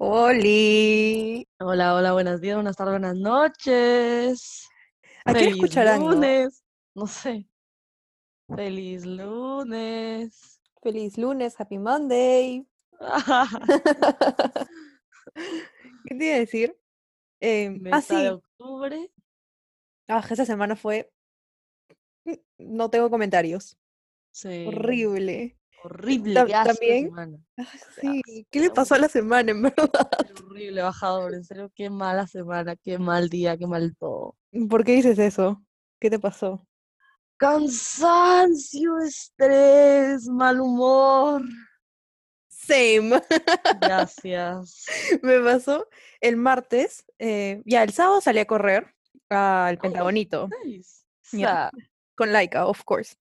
Oli. Hola, hola, buenos días, buenas tardes, buenas noches. ¿A quién escucharán, lunes. No sé. Feliz lunes. Feliz lunes, happy Monday. ¿Qué te iba a decir? Ah, Mesa de octubre. Ah, esa semana fue. No tengo comentarios. Sí. Horrible. Horrible, también- semana. Ah, sí. ¿Qué le pasó a la semana, en verdad? Horrible, bajador. En serio, qué mala semana, qué mal día, qué mal todo. ¿Por qué dices eso? ¿Qué te pasó? Cansancio, estrés, mal humor. Same. Gracias. Me pasó el martes. eh, ya, el sábado salí a correr al Pentagonito. Nice. Ya. Sa- con Laika, of course.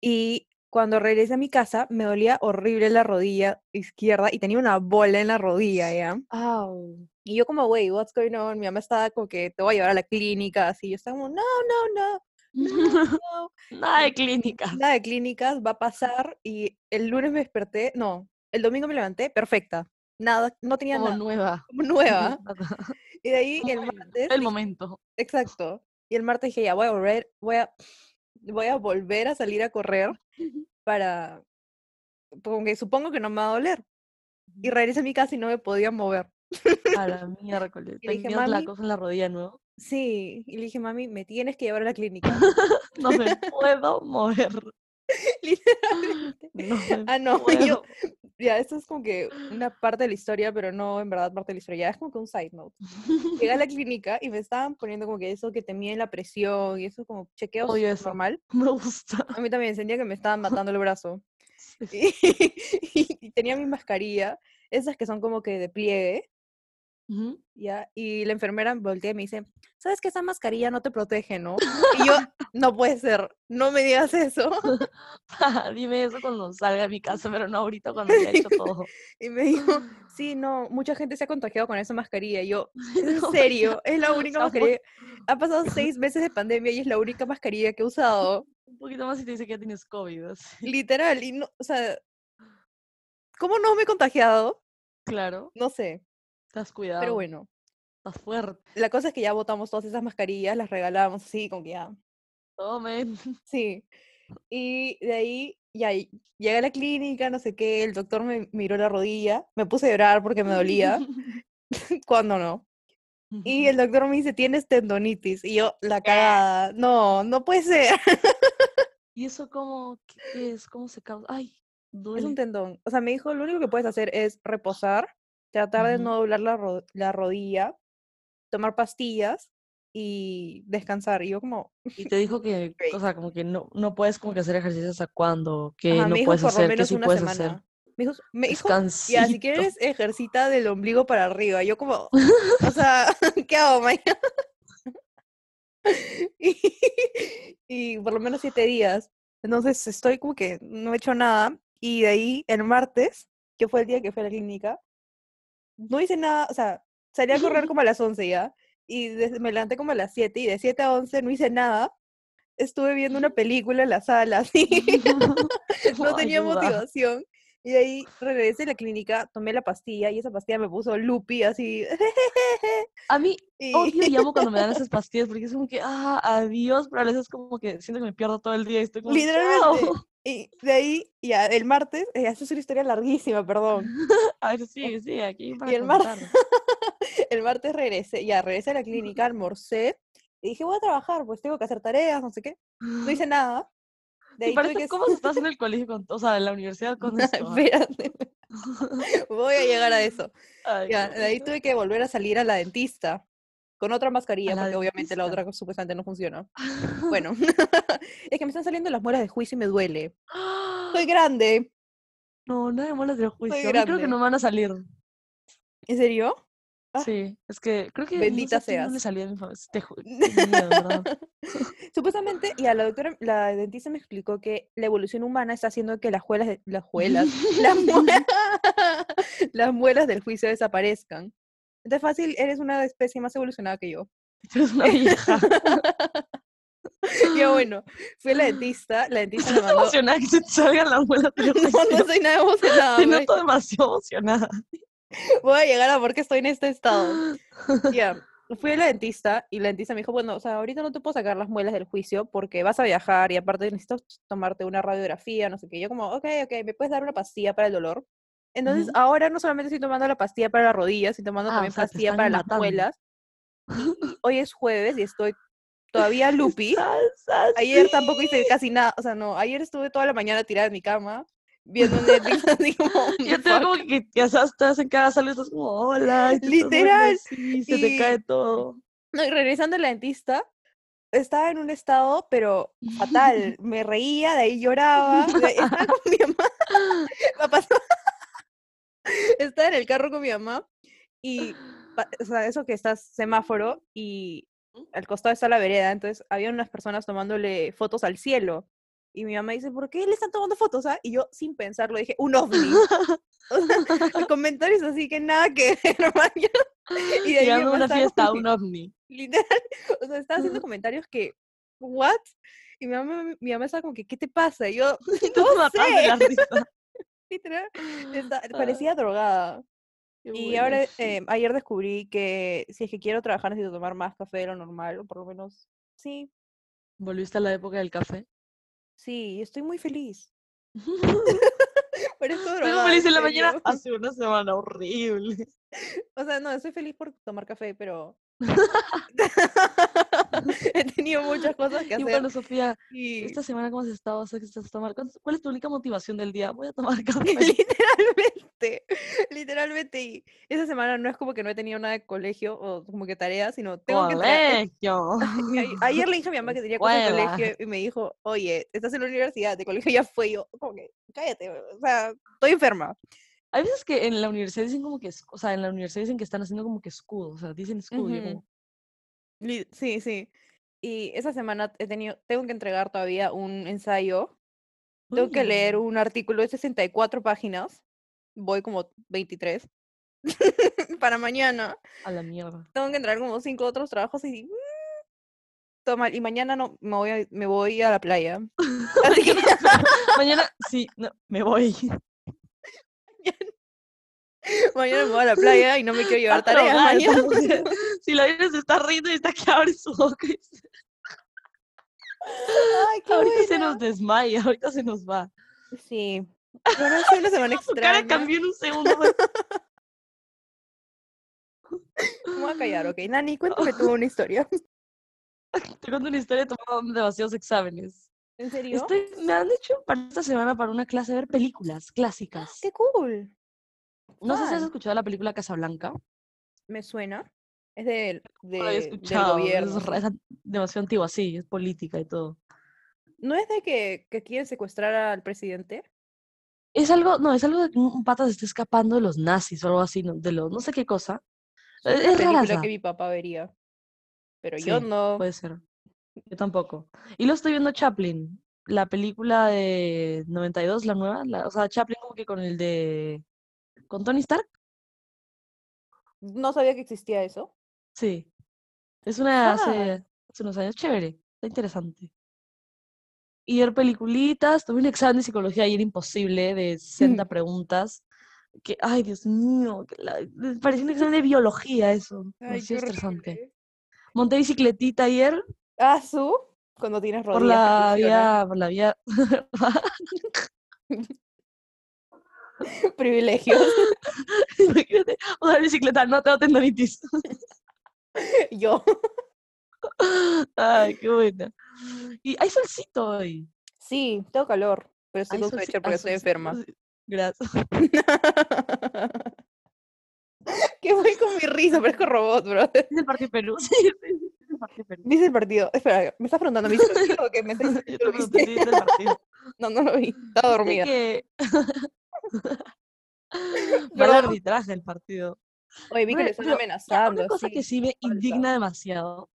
Y cuando regresé a mi casa, me dolía horrible la rodilla izquierda y tenía una bola en la rodilla, ¿ya? Au. Y yo como, wey, what's going on? Mi mamá estaba como que te voy a llevar a la clínica, así. Yo estaba como, no, no, no, no, no. Nada de clínica. Nada de clínicas, va a pasar. Y el lunes me desperté, no, el domingo me levanté, perfecta. Nada, no tenía Como nada, nueva. como nueva. Y de ahí el martes, El momento. exacto. Y el martes dije, ya, voy a volver, voy a, voy a volver a salir a correr para, porque supongo que no me va a doler. Y regresé a mi casa y no me podía mover. A la miércoles. Y dije, Tenías la "Mami". cosa en la rodilla, ¿no? Sí, y le dije, mami, me tienes que llevar a la clínica. No me puedo mover. Literalmente. No me Ah, no, puedo. yo- Ya, esto es como que una parte de la historia, pero no en verdad parte de la historia. Ya es como que un side note. Llegué a la clínica y me estaban poniendo como que eso que te miden la presión y eso como chequeos Odio eso. normal. Me gusta. A mí también sentía que me estaban matando el brazo. Sí. Y, y tenía mi mascarilla, esas que son como que de pliegue, ¿ya? Y la enfermera voltea y me dice, ¿sabes que esa mascarilla no te protege, no? Y yo, no puede ser, no me digas eso. Dime eso cuando salga de mi casa, pero no ahorita cuando ya he hecho todo. Y me dijo, sí, no, mucha gente se ha contagiado con esa mascarilla. Y yo, ¿es en serio? Es la única mascarilla. Ha pasado seis meses de pandemia y es la única mascarilla que he usado. Un poquito más y te dice que ya tienes COVID. así. Literal. Y no, o sea, ¿cómo no me he contagiado? Claro, No sé. Estás cuidado. Pero bueno, Estás fuerte. la cosa es que ya botamos todas esas mascarillas, las regalamos así, como que ya. Tomen. Sí. Y de ahí ya llegué a la clínica, no sé qué, el doctor me miró la rodilla, me puse a llorar porque me dolía, cuando no. Y el doctor me dice, tienes tendonitis. Y yo, la cagada, no, no puede ser. ¿Y eso cómo, qué, es? ¿Cómo se causa? Ay, Es duele. un tendón. O sea, me dijo, lo único que puedes hacer es reposar, tratar de Ujú. no doblar la, ro- la rodilla, tomar pastillas y descansar. Y yo como, Y te dijo que, o sea, como que no, no puedes como que hacer ejercicio hasta cuándo, que ajá, no puedes hacer, que sí una puedes semana. hacer. Me dijo, me dijo, ya, si quieres, ejercita del ombligo para arriba. Yo como, o sea, ¿qué hago, Maya? y, y por lo menos siete días. Entonces estoy como que no he hecho nada. Y de ahí, el martes, que fue el día que fui a la clínica, no hice nada, o sea, salí a correr como a las 11 ya. Y desde- me levanté como a las 7 y de 7 a 11 no hice nada. Estuve viendo una película en la sala, así. no tenía Ayuda. motivación. Y de ahí regresé a la clínica, tomé la pastilla y esa pastilla me puso loopy así. A mí y odio y amo cuando me dan esas pastillas porque es como que, ah, adiós, pero a veces como que siento que me pierdo todo el día y estoy como, literalmente. "Chao". Y de ahí, ya, el martes, eh, esta es una historia larguísima, perdón. A ver, sí, sí, aquí para Y el mar- contar. El martes regresé, ya, regresé a la clínica, almorcé y dije, voy a trabajar, pues tengo que hacer tareas, no sé qué. No hice nada. De ¿Te ahí parece que... cómo se está haciendo el colegio con, o sea, en la universidad con esto? ah? Espérate. Voy a llegar a eso. Ay, Ya, qué de ahí tuve que volver a salir a la dentista con otra mascarilla, la porque obviamente la otra supuestamente no funciona. Bueno, es que me están saliendo las muelas de juicio y me duele. Soy grande. No, no hay muelas de juicio. Mí creo que no van a salir. ¿En serio? Ah, Sí, es que creo que bendita no sé no le seas. salía a mi familia. Te ju- qué miedo, ¿verdad? Supuestamente, y a la doctora, la dentista me explicó que la evolución humana está haciendo que las juelas, las juelas, las muelas, las muelas del juicio desaparezcan. Entonces fácil, eres una especie más evolucionada que yo. Eres una vieja. Ya bueno, fui a la dentista, la dentista me mandó... emocionada que se te salgan las muelas No, no soy nada emocionada. Te noto demasiado emocionada. Voy a llegar a por qué estoy en este estado. Ya, fui a la dentista y la dentista me dijo, bueno, o sea, ahorita no te puedo sacar las muelas del juicio porque vas a viajar y aparte necesito tomarte una radiografía, no sé qué. Yo como, ok, ok, ¿me puedes dar una pastilla para el dolor? Entonces, Ujú. ahora no solamente estoy tomando la pastilla para las rodillas, estoy tomando Ah, también o sea, pastilla para las matando. muelas. Y hoy es jueves y estoy todavía loopy. Ayer tampoco hice casi nada, o sea, no, ayer estuve toda la mañana tirada en mi cama viendo Netflix así como, Yo tengo como que ya sabes, estás en cada sala y estás como, hola, y estás Literal, así, se te y- cae todo. No, y regresando a la dentista, estaba en un estado, pero fatal. Me reía, de ahí lloraba. Estaba con mi mamá. me pasó- Estaba en el carro con mi mamá y, o sea, eso que está semáforo y al costado está la vereda, entonces había unas personas tomándole fotos al cielo. Y mi mamá dice, ¿por qué le están tomando fotos? ah?". Y yo, sin pensarlo, dije, un ovni. Comentarios así que nada que ver, man, yo- Y de ahí una fiesta, un ovni. literal, o sea, estaba haciendo comentarios que, ¿what? Y mi mamá, mi mamá estaba como que, ¿qué te pasa? Y yo, no risa. literal, Ah. parecía drogada. Qué Y buena, ahora, eh, ayer descubrí que si es que quiero trabajar necesito tomar más café de lo normal, o por lo menos, sí, ¿Volviste a la época del café? Sí, estoy muy feliz. Parezco Estoy feliz en la serio. mañana hace una semana horrible. O sea, no, estoy feliz por tomar café, pero he tenido muchas cosas que Y hacer. bueno, Sofía, Y esta semana, ¿cómo has estado? ¿Sabes que estás tomar? ¿Cuál es tu única motivación del día? Voy a tomar café. literalmente, literalmente. Y esa semana no es como que no he tenido nada de colegio o como que tareas, sino tengo que. Colegio. Y a- Ayer le dije a mi mamá que tenía cosas de colegio y me dijo, oye, estás en la universidad, de colegio ya fue. Yo, como que, cállate, o sea, estoy enferma. Hay veces que en la universidad dicen como que, o sea, en la universidad dicen que están haciendo como que escudo, o sea, dicen escudo, yo Ujú. como, Sí, sí. Y esa semana he tenido, tengo que entregar todavía un ensayo. Tengo que leer "Uy, un artículo de 64 páginas. Voy como 23 para mañana. a la mierda. Tengo que entregar como cinco otros trabajos y mm, toma, y mañana no me voy a, me voy a la playa. Así que Mañana, sí, no, me voy. mañana me voy a la playa y no me quiero llevar tareas mañana. Si la vienes se está riendo y está que abre su boca. y Ay, qué ahorita se nos desmaya, ahorita se nos va. Sí. Pero ha sido una semana Su cara cambió en un segundo. fue, Me voy a callar, ok. Nani, cuéntame tú una historia. Te cuento una historia, tomado demasiados exámenes. ¿En serio? Estoy, me han hecho para esta semana para una clase ver películas clásicas. ¡Qué cool! No sé si has escuchado la película Casablanca. Me suena. Es No había de- del escuchado, gobierno. es, demasiado antigua, sí, es política y todo. ¿No es de que, que quieren secuestrar al presidente? Es algo, no, es algo de que un pata se está escapando de los nazis o algo así, no, de los, no sé qué cosa. Es, una es película que mi papá vería. Pero yo no. puede ser. Yo tampoco. Y lo estoy viendo Chaplin, la película de 92, la nueva, la- o sea, Chaplin como que con el de, con Tony Stark. No sabía que existía eso. Sí. Es una Fuck. hace, hace unos años, chévere, está interesante. Y ver peliculitas, tuve un examen de psicología ayer imposible de 60 preguntas. Que, ay, Dios mío, la- parecía un examen de biología eso. Ay, qué estresante. horrible. Monté bicicletita ayer Ah, su, cuando tienes por rodillas que la vía, por la vía. Privilegios. Imagínate, usar bicicleta, no tengo tendonitis. yo. Ay, qué buena. Y hay solcito hoy. Sí, tengo calor. Pero estoy con solci- suéter hay porque estoy solcito, enferma. Gracias. ¿Qué fue con mi risa? Parezco robot, bro. Es el partido Perú. Sí, es el partido de Perú. ¿Viste el partido? Espera, ¿me estás preguntando o qué? ¿Me estás lo viste? el. No, no lo vi. Estaba dormida. que mal arbitraje el partido. Oye, vi que le están amenazando. una cosa que así. sí me falta. indigna demasiado,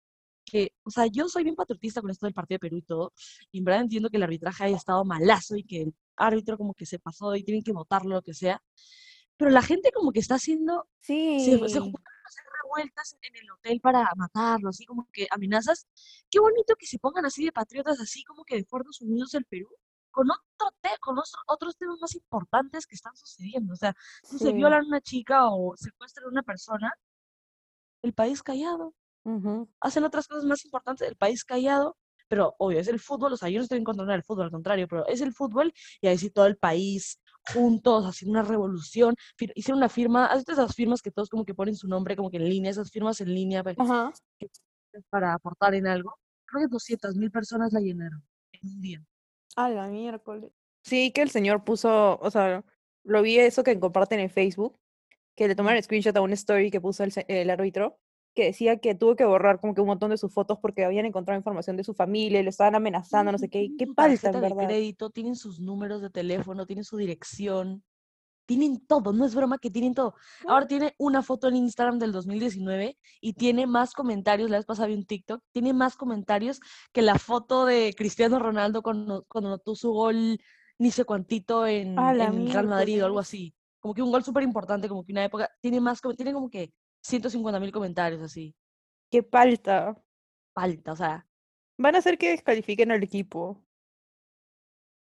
que, o sea, yo soy bien patriotista con esto del partido de Perú y todo, y en verdad entiendo que el arbitraje haya estado malazo y que el árbitro como que se pasó y tienen que votarlo, lo que sea, pero la gente como que está haciendo, se, se Sí. juntan a hacer revueltas en el hotel para matarlo, así como que amenazas. Qué bonito que se pongan así de patriotas, así como que de Estados Unidos el Perú, con otro te- con otro- otros temas más importantes que están sucediendo. O sea, si se Sí. violan a una chica o secuestran a una persona, el país callado. Ujú. Hacen otras cosas más importantes, el país callado. Pero obvio, es el fútbol, o sea, yo no estoy en contra del fútbol, al contrario, pero es el fútbol y ahí sí todo el país juntos, haciendo una revolución. Hicieron una firma, ¿has visto esas firmas que todos como que ponen su nombre como que en línea, esas firmas en línea para aportar en algo? Creo que 200 mil personas la llenaron en un día. A la miércoles. Sí, que el señor puso, o sea, lo vi eso que comparten en Facebook, que le tomaron screenshot a una story que puso el, el árbitro, que decía que tuvo que borrar como que un montón de sus fotos porque habían encontrado información de su familia y le estaban amenazando, no sé qué. Qué su palta, en de verdad. crédito, tienen sus números de teléfono, tienen su dirección, tienen todo, no es broma que tienen todo. Ahora tiene una foto en Instagram del 2019 y tiene más comentarios, la vez pasada vi un TikTok, tiene más comentarios que la foto de Cristiano Ronaldo cuando, cuando anotó su gol, ni sé cuantito en, la Real Madrid o algo así. Como que un gol súper importante, como que una época, tiene más, tiene como que 150 mil comentarios así. Qué palta. Falta, o sea, Van a hacer que descalifiquen al equipo.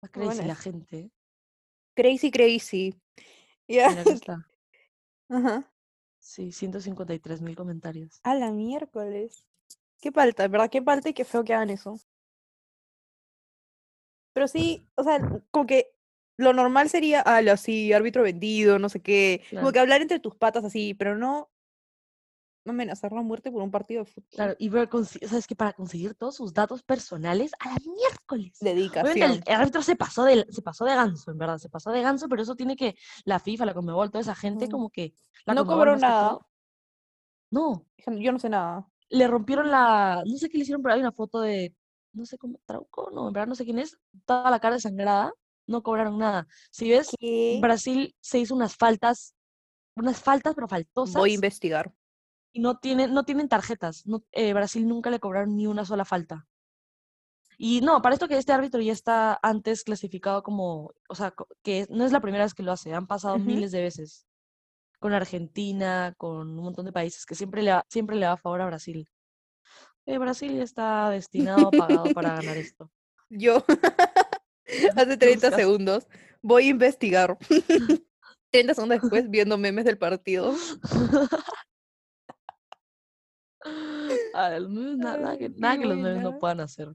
más Bueno, crazy la es- gente. Crazy, crazy. Ya. Está. Ajá. Sí, 153 mil comentarios. A la miércoles. Qué palta, en ¿verdad? Qué palta y qué feo que hagan eso. Pero sí, o sea, como que lo normal sería, ah, así, árbitro vendido, no sé qué. Como que hablar entre tus patas así, pero no amenazar la muerte por un partido de fútbol. Claro, y ver, consi- sabes que para conseguir todos sus datos personales a la miércoles. Obviamente el, Dedicación. el árbitro se pasó de, se pasó de ganso, en verdad, se pasó de ganso, pero eso tiene que la FIFA, la Conmebol, toda esa gente Mm. como que la No cobró nada. todo- No, Yo no sé nada. le rompieron la, no sé qué le hicieron, pero hay una foto de, no sé cómo, Trauco, no, en verdad no sé quién es, toda la cara desangrada, no cobraron nada. Si ves, ¿Qué? Brasil se hizo unas faltas, unas faltas, pero Voy a faltosas. investigar. Y no tienen, no tienen tarjetas. No, eh, Brasil nunca le cobraron ni una sola falta. Y no, para esto que este árbitro ya está antes clasificado como, o sea, que no es la primera vez que lo hace, han pasado Ujú. miles de veces. Con Argentina, con un montón de países que siempre le, va- siempre le va a favor a Brasil. Eh, Brasil ya está destinado, pagado para ganar esto. Yo, hace 30 buscas? segundos, voy a investigar. 30 segundos después, viendo memes del partido. Ah, nada, que, nada los memes no puedan hacer.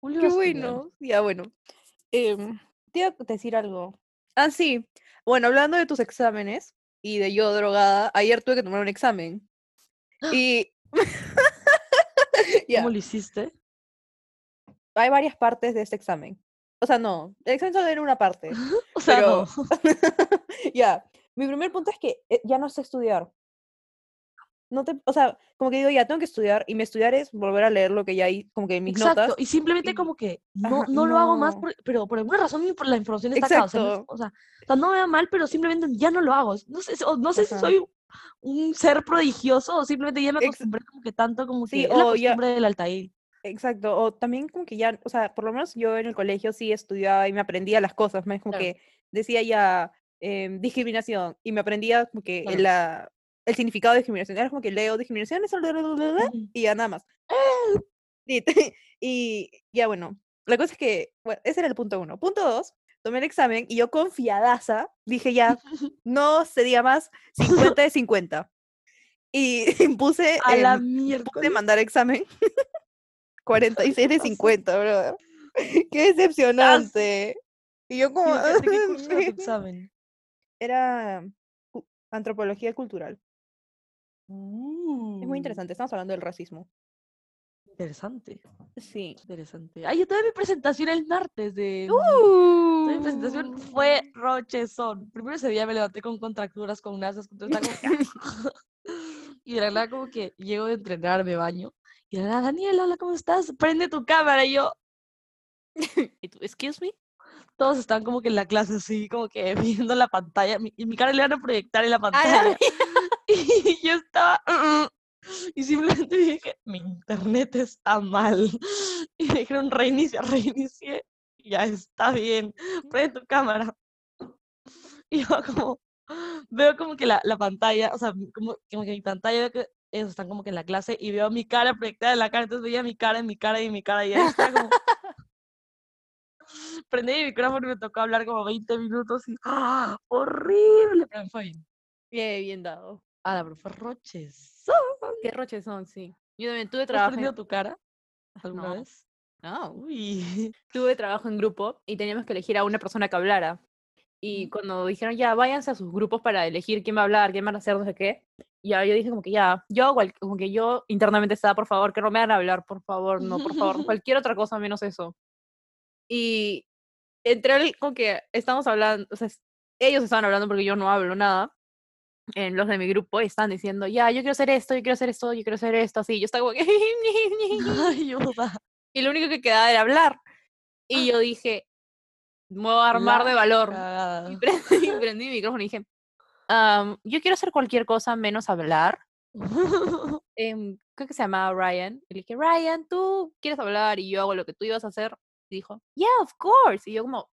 Julio Qué bueno. Ya, bueno. Em, te iba a decir algo. Ah, sí. Bueno, hablando de tus exámenes y de yo drogada, ayer tuve que tomar un examen. Y. Ya, ¿Cómo lo hiciste? hay varias partes de este examen. O sea, no, el examen solo era una parte. O sea, Pero- no. Ya, mi primer punto es que eh, ya no sé estudiar. No te, o sea, como que digo, ya tengo que estudiar y mi estudiar es volver a leer lo que ya hay, como que en mis Exacto, notas. y simplemente y- como que no, Ajá, no lo hago más, por- pero por alguna razón la información está acá. O sea, no, o sea, o sea, no me va mal, pero simplemente ya no lo hago. No sé, no sé si soy un ser prodigioso o simplemente ya me Ex- acostumbré como que tanto como Sí, que es la o ya- del Altair. Exacto, o también como que ya, o sea, por lo menos yo en el colegio sí estudiaba y me aprendía las cosas. Es como Claro. que decía ya em, discriminación y me aprendía como que Claro. el, la, el significado de discriminación. Era como que leo discriminación eso, Ujú. y ya nada más. Y, ya bueno, la cosa es que, bueno, ese era el punto uno. Punto dos, tomé el examen y yo confiadaza dije ya, no se diga más 50 de 50. Y puse, A la puse miércoles. mandar examen 46 de pasó? 50, brother. Qué decepcionante. Y yo como... ¿Y de qué, de qué curso era tu examen? Era antropología cultural. Es Uh, muy interesante, estamos hablando del racismo. Interesante, Sí. interesante. Ay, yo tuve mi presentación el martes de... Toda mi presentación Uh. fue rochezón. Primero ese día me levanté con contracturas, con nazas, con que- y de la nada como que llego de entrenar, me baño. Y de la nada, Daniela, hola, ¿cómo estás? Prende tu cámara. Y yo, ¿Y tú, excuse me? todos están como que en la clase así, como que viendo la pantalla. mi- Y mi cara le van a proyectar en la A la pantalla. Y yo estaba... "Mm", Y simplemente dije, mi internet está mal. Y me dijeron, reinicia, reinicié. Y ya está bien, prende tu cámara. Y yo como, veo como que la, la pantalla, o sea, como, como que mi pantalla, veo que ellos están como que en la clase y veo mi cara proyectada en la cara, entonces veía mi cara, en mi cara y mi cara y ahí está como, prendí mi micrófono y me tocó hablar como 20 minutos y ¡ah! horrible, pero me fue bien. Bien, bien dado. Ah, pero fue roches. Qué roches son, sí. Yo también tuve ¿Has trabajo. en- perdido tu cara alguna No. vez? No. Uy. tuve trabajo en grupo y teníamos que elegir a una persona que hablara. Y cuando dijeron, ya, váyanse a sus grupos para elegir quién va a hablar, quién van a hacer, no sé qué, ya yo dije como que ya, yo como que yo internamente estaba, por favor, que no me hagan hablar, por favor, no, por favor, cualquier otra cosa menos eso. Y entre el, como que estamos hablando, o sea, ellos estaban hablando porque yo no hablo nada, en los de mi grupo, y estaban diciendo, ya, yo quiero hacer esto, yo quiero hacer esto, yo quiero hacer esto, así, yo estaba como que... Ayuda. y lo único que quedaba era hablar. Y yo dije, me voy a armar La de valor. cagada. Y prendí, y prendí mi micrófono y dije, "Am, yo quiero hacer cualquier cosa menos hablar. Em, creo que se llamaba Ryan. Y le dije, Ryan, tú quieres hablar y yo hago lo que tú ibas a hacer. Y dijo, yeah, of course. Y yo como,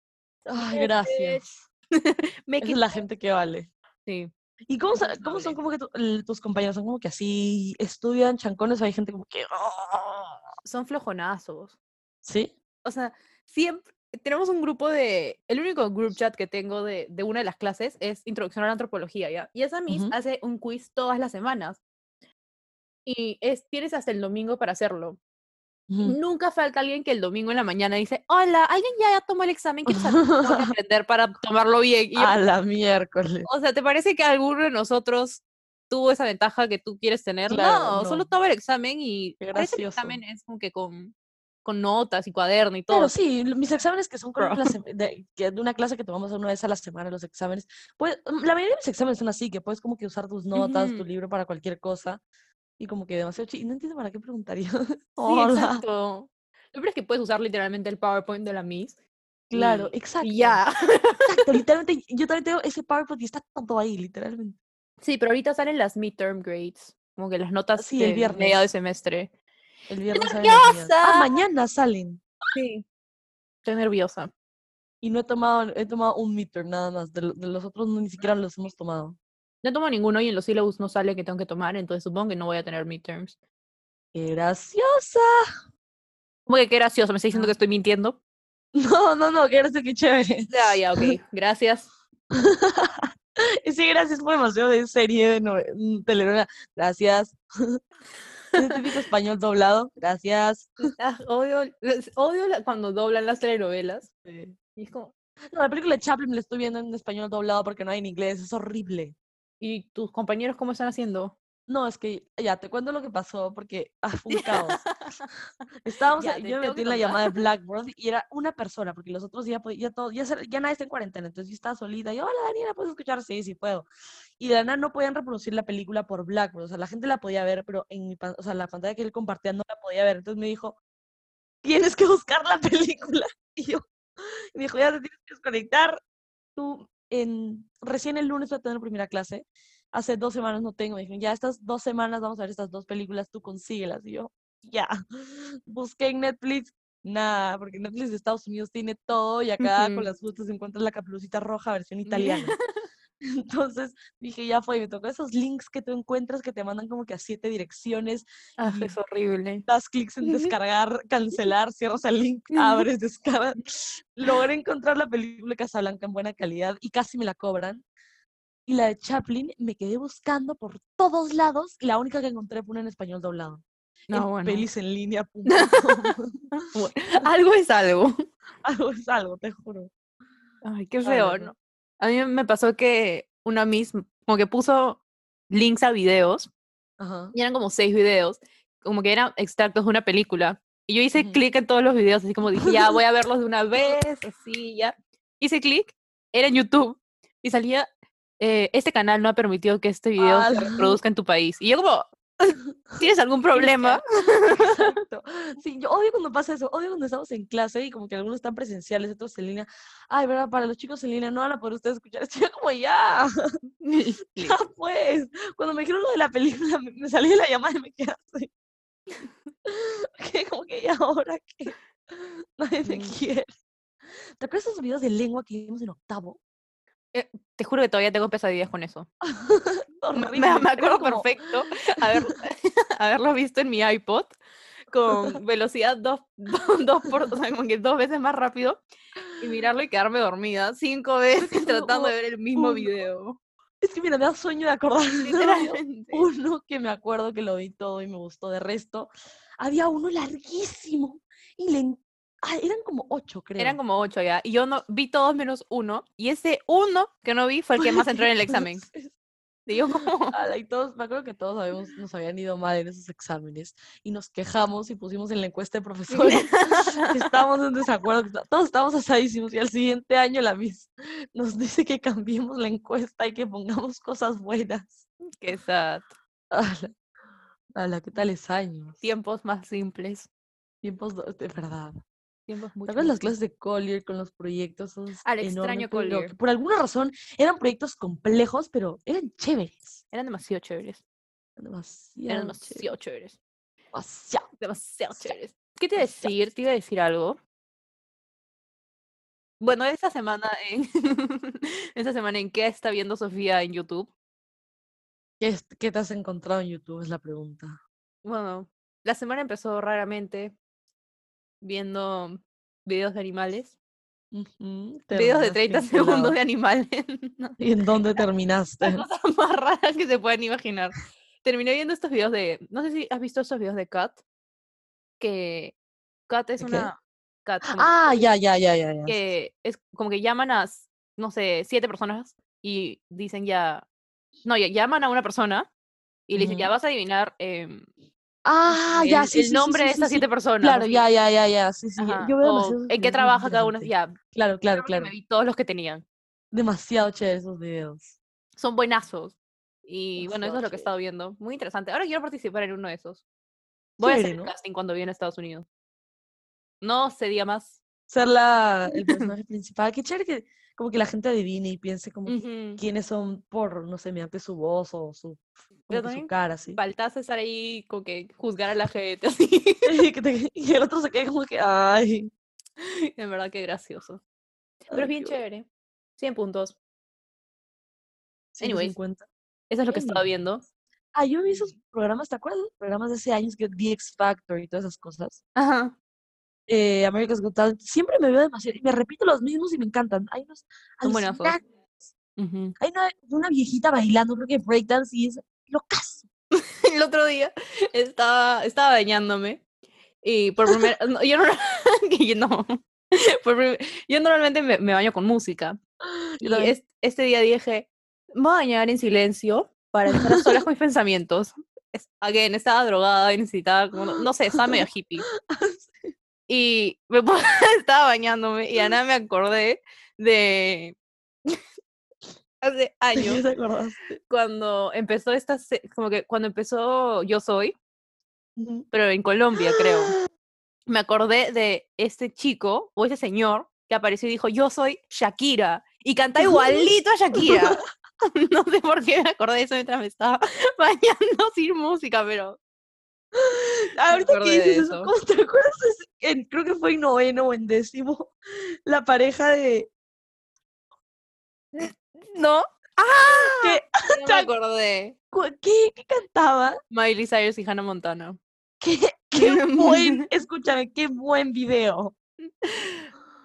Ay, gracias. Es la gente que vale. sí. ¿Y cómo, cómo son como que tu- tus compañeros? ¿Son como que así estudian chancones o hay gente como que... Son flojonazos. ¿Sí? O sea, siempre tenemos un grupo de, el único group chat que tengo de, de una de las clases es Introducción a la Antropología, ¿ya? Y esa Miss Ujú. hace un quiz todas las semanas. Y es, tienes hasta el domingo para hacerlo. Nunca falta alguien que el domingo en la mañana dice, hola, ¿alguien ya tomó el examen? Quiero saber cómo aprender para tomarlo bien. Y yo, A la miércoles. o sea, ¿te parece que alguno de nosotros tuvo esa ventaja que tú quieres tener? Claro, no, solo toma el examen y gracioso. examen es como que con, con notas y cuaderno y todo. Claro, sí, mis exámenes que son con una clase de, de una clase que tomamos una vez a la semana, los exámenes, pues mm, la mayoría de mis exámenes son así, que puedes como que usar tus notas, tu libro para cualquier cosa, y como que demasiado chi- y no entiendo para qué preguntaría. Sí, Hola. exacto. Lo peor es que puedes usar literalmente el PowerPoint de la Miss. Claro, y- exacto. Y ya. Exacto, literalmente, yo también tengo ese PowerPoint y está todo ahí, literalmente. Sí, pero ahorita salen las midterm grades. Como que las notas Sí, el de mediado de viernes. semestre. El viernes salen. Ah, mañana salen. Sí. Estoy nerviosa. Y no he tomado, he tomado un midterm nada más. De, lo- de los otros no, ni siquiera los hemos tomado. No tomo ninguno y en los syllabus no sale que tengo que tomar, entonces supongo que no voy a tener midterms. ¡Qué graciosa! Como que qué gracioso, me está diciendo que estoy mintiendo. No, no, no, qué gracioso, qué chévere. Ya, ya, ok. Gracias. Y sí, gracias, fue demasiado de serie de nove- mm, telenovela. Gracias. Típico español doblado. Gracias. Ah, odio odio la- cuando doblan las telenovelas. Y es como, No, la película de Chaplin la estoy viendo en español doblado porque no hay en inglés. Es horrible. ¿Y tus compañeros cómo están haciendo? No, es que ya te cuento lo que pasó porque ah, fue un caos. Estábamos, Ya, yo me metí en la llamada de Blackboard y era una persona, porque los otros ya, ya, todo, ya, ya nadie está en cuarentena, entonces yo estaba solita y hola Daniela, ¿puedes escuchar? Sí, sí puedo. Y de la nada no podían reproducir la película por Blackboard, o sea, la gente la podía ver, pero en mi, o sea, la pantalla que él compartía no la podía ver, entonces me dijo, tienes que buscar la película. Y yo, y me dijo, ya te tienes que desconectar. Tú, en, recién el lunes voy a tener primera clase, hace dos semanas no tengo, me dijeron, ya estas dos semanas vamos a ver estas dos películas, tú consíguelas. Y yo, ya, busqué en Netflix, nada, porque Netflix de Estados Unidos tiene todo y acá con las frutas encuentras la caperucita roja versión italiana. Entonces dije, ya fue, y me tocó esos links que tú encuentras que te mandan como que a siete direcciones, Ah, y es horrible. das clics en descargar, cancelar, cierras el link, abres, descargas. Logré encontrar la película de Casablanca en buena calidad y casi me la cobran. Y la de Chaplin me quedé buscando por todos lados y la única que encontré fue una en español doblado. No, en bueno. pelisenlinea.com. Bueno, algo es algo. algo es algo, te juro. Ay, qué feo, no. A mí me pasó que una misma, como que puso links a videos, Ajá. y eran como seis videos, como que eran extractos de una película. Y yo hice Ujú. clic en todos los videos, así como dije, ya voy a verlos de una vez, así, ya. Hice clic, era en YouTube, y salía, eh, este canal no ha permitido que este video se Ala. reproduzca en tu país. Y yo como, ¿tienes algún problema? Exacto. Sí, yo odio cuando pasa eso, odio cuando estamos en clase y como que algunos están presenciales, otros en línea. Ay, ¿verdad? Para los chicos en línea no van a poder ustedes escuchar esto. Yo como ya, ya pues. Cuando me dijeron lo de la película, me, salí de la llamada y me quedé así. Que como que ya ahora que nadie me Mm. quiere. ¿Te acuerdas de esos videos de lengua que vimos en octavo? Te juro que todavía tengo pesadillas con eso. Me, me- acuerdo como- perfecto haber, haberlo visto en mi iPod con velocidad dos, dos, por, o sea, como que dos veces más rápido. y mirarlo y quedarme dormida cinco veces tratando de ver el mismo uno. video. Es que mira, me da sueño de acordar. Literalmente. Uno que me acuerdo que lo vi todo y me gustó. De resto, había uno larguísimo y le... ah, eran como ocho, creo. Eran como ocho ya. Y yo no vi todos menos uno. Y ese uno que no vi fue el que más entró en el examen. Y yo como... Y todos, me acuerdo que todos habíamos, nos habían ido mal en esos exámenes y nos quejamos y pusimos en la encuesta de profesores que estábamos en desacuerdo, todos estábamos asadísimos y al siguiente año la Miss nos dice que cambiemos la encuesta y que pongamos cosas buenas. Qué sad. Ala, ala, ¿qué tales años? Tiempos más simples. Tiempos de verdad. Tiempos ¿Te mucho acuerdas más las clases de Collier con los proyectos? Al enormes extraño? Collier. Por alguna razón eran proyectos complejos, pero eran chéveres. Eran demasiado chéveres. Eran Eran demasiado, demasiado chéveres. chéveres, demasiado. Demasiado chéveres. ¿Qué te iba a Demasiado. decir? Te iba a decir algo. Bueno, esta semana en esta semana en qué está viendo Sofía en YouTube. ¿Qué, es- qué te has encontrado en YouTube? Es la pregunta. Bueno, la semana empezó raramente viendo videos de animales. Ujú, Videos de terminaste 30 en qué segundos lado. de animales. No, ¿Y en dónde terminaste? La cosa más rara que se pueden imaginar. Terminé viendo estos videos de. No sé si has visto estos videos de Kat. Que Kat es una. Kat, Ah, ya, ya, ya, ya, ya. que es como que llaman a, no sé, siete personas y dicen ya. No, ya llaman a una persona y le dicen, ya vas a adivinar em, Ah, el, ya, sí, el sí, nombre sí, de estas siete personas. Claro, ya, ya, ya, ya. Sí, sí. yo- veo o en qué trabaja cada uno. Ya, Claro, claro, me claro. vi todos los que tenían. Demasiado chévere esos videos. Son buenazos. Y bueno, eso es lo que he estado viendo. Muy interesante. Ahora quiero participar en uno de esos. Voy a hacer ¿no? casting cuando viene a Estados Unidos. No se diga más. Ser la, el personaje principal. Qué chévere que como que la gente adivine y piense como quiénes son por, no sé, mediante su voz o su, como su cara, sí. faltas estar ahí con que juzgar a la gente así. Y el otro se queda como que, ay. En verdad que gracioso. Pero es bien chévere. 100 puntos. Anyways, 150. eso es lo que estaba viendo. Ah, yo vi esos programas, ¿te acuerdas? Programas de hace años que The X Factor y todas esas cosas. Ajá. Eh, America's Got Talent. Siempre me veo demasiado y me repito los mismos y me encantan. Hay unos Son buenazos. alucinantes. Ujú. Hay una, una viejita bailando, creo que breakdance y es locazo. El otro día estaba, estaba bañándome y por primera no, yo no, yo no. Por yo normalmente me, me baño con música y es- este día dije, me voy a bañar en silencio para estar a solas con mis pensamientos. Again, estaba drogada y necesitaba, como, no sé, estaba medio hippie. Y me estaba bañándome y nada me acordé de hace ¿De qué años te acordaste? cuando empezó esta, como que cuando empezó Yo Soy, Ujú. pero en Colombia creo. Me acordé de este chico o ese señor que apareció y dijo, yo soy Shakira. Y canta igualito a Shakira. No sé por qué me acordé de eso mientras me estaba bañando sin música, pero Ahorita que dices eso, eso. ¿cómo te acuerdas? en- creo que fue en noveno o en décimo, la pareja de no. que Ya me acordé. ¿qué, qué cantaba? Miley Cyrus y Hannah Montana. Qué, qué buen, escúchame, qué buen video.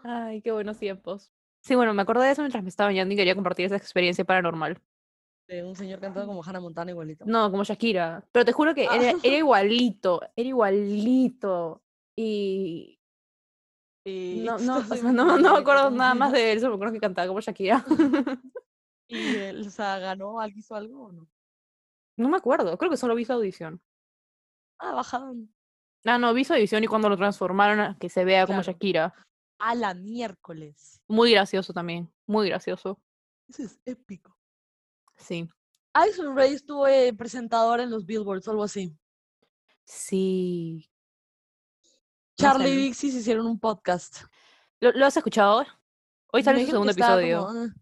Ay, qué buenos tiempos. Sí, bueno, me acordé de eso mientras me estaba bañando y quería compartir esa experiencia paranormal. De un señor cantando como Hannah Montana igualito. No, como Shakira. Pero te juro que Ah. era, era igualito, era igualito. Y Y no, no, o estás sea, no, no me acuerdo nada más de él, solo me acuerdo que cantaba como Shakira. Y él, o sea, ganó, ¿alguien hizo algo o no? No me acuerdo, creo que solo vi su audición. Ah, bajaron Ah, no, vi su audición y cuando lo transformaron a que se vea como. Shakira. a la miércoles. Muy gracioso también, muy gracioso. Eso es épico. Sí. Addison Rae estuvo eh, presentador en los Billboards algo así. Sí. No Charlie sé. y Vixie se hicieron un podcast. ¿Lo, lo has escuchado? Hoy sale su segundo episodio. como, "Ah".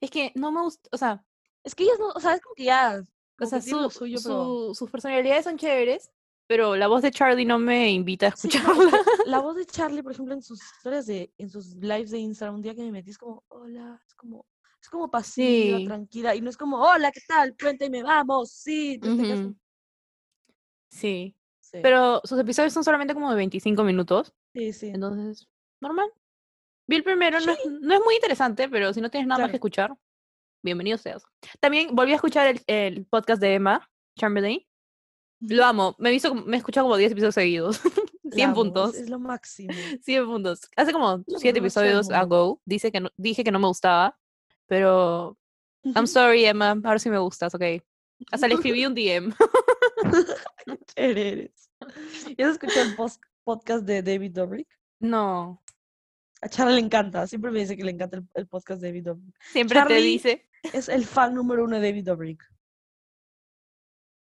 Es que no me gusta, o sea, Es que ellas no, o sea, es como que ya. o sea su- suyo, pero. su- sus personalidades son chéveres, pero la voz de Charlie no me invita a Sí, escucharla. no, la voz de Charlie, por ejemplo, en sus historias de, en sus lives de Instagram, un día que me metí es como, hola, es como, es como pasiva, Sí. tranquila, y no es como, hola, ¿qué tal? Cuéntame, vamos, sí, Ujú. como, Sí, sí, pero sus episodios son solamente como de 25 minutos, sí, sí. entonces, normal. Vi el primero, no, es, no es muy interesante, pero si no tienes nada más que Claro. escuchar, bienvenido seas. También volví a escuchar el, el podcast de Emma Chamberlain. Lo amo. Me he visto, me he escuchado como 10 episodios seguidos. 100 La amo, es- puntos. Es lo máximo. 100 puntos. Hace como Lo 7 mejor del episodios ago dice que no, dije que no me gustaba, pero I'm sorry, Emma. Ahora sí me gustas, ok. Hasta le escribí un DM. Eres. ¿Ya has escuchado el podcast de David Dobrik? No. A Charlie le encanta, siempre me dice que le encanta el, el podcast de David Dobrik. Siempre te Charlie- dice. Es el fan número uno de David Dobrik.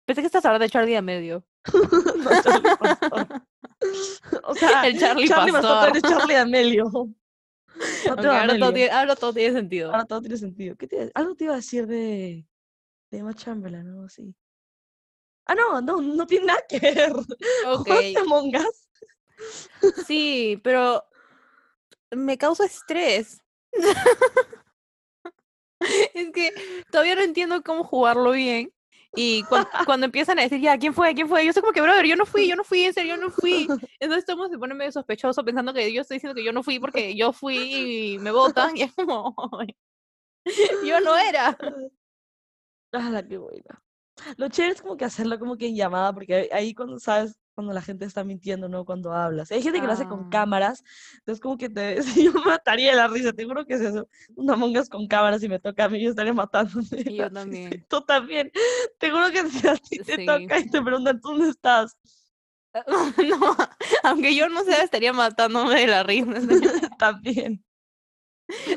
Pensé que estás hablando de Charlie a medio. No, Charlie Pastor. O sea, El Charlie Pastor, Pastor. eres Charlie Amelio. No te ahora, todo tiene, ahora todo tiene sentido. Ahora todo tiene sentido. ¿Qué te, algo te iba a decir de, de Emma Chamberlain, algo así. Ah, no, no, no tiene nada que ver. Ok. ¿Jugaste Among Us? Sí, pero me causa estrés. es que todavía no entiendo cómo jugarlo bien. Y cuan- cuando, empiezan a decir, ya, ¿quién fue? ¿Quién fue? Yo soy como que, brother, yo no fui, yo no fui, en serio, yo no fui. Entonces mundo se pone medio sospechoso pensando que yo estoy diciendo que yo no fui porque yo fui y me votan. Y es como, yo no era. Ah, que buena. Lo chévere es como que hacerlo como que en llamada, porque ahí cuando sabes, cuando la gente está mintiendo, ¿no? Cuando hablas. Hay gente que lo hace con Ah. cámaras, entonces como que te... yo mataría de la risa, te juro que es eso. Una mongas con cámaras y me toca a mí, yo estaría matándome. Y yo risa. también. Tú también. Te juro que si a ti te toca y te preguntan, ¿dónde estás? No, aunque yo no sé, estaría matándome de la risa. también.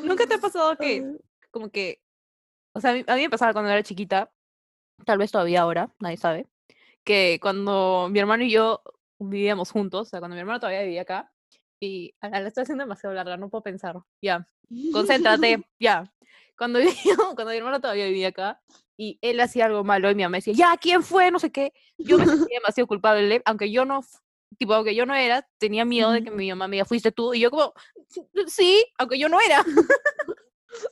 ¿Nunca te ha pasado que como que, o sea, a mí, a mí me pasaba cuando era chiquita, tal vez todavía ahora, nadie sabe, que cuando mi hermano y yo vivíamos juntos, o sea, cuando mi hermano todavía vivía acá, y la estoy haciendo demasiado larga, no puedo pensar, ya, concéntrate, ya. Cuando, cuando mi hermano todavía vivía acá, y él hacía algo malo, y mi mamá decía, ya, ¿quién fue? No sé qué, yo me sentía demasiado culpable, aunque yo no, tipo, aunque yo no era, tenía miedo de que mi mamá me diga, fuiste tú, y yo como, sí, aunque yo no era.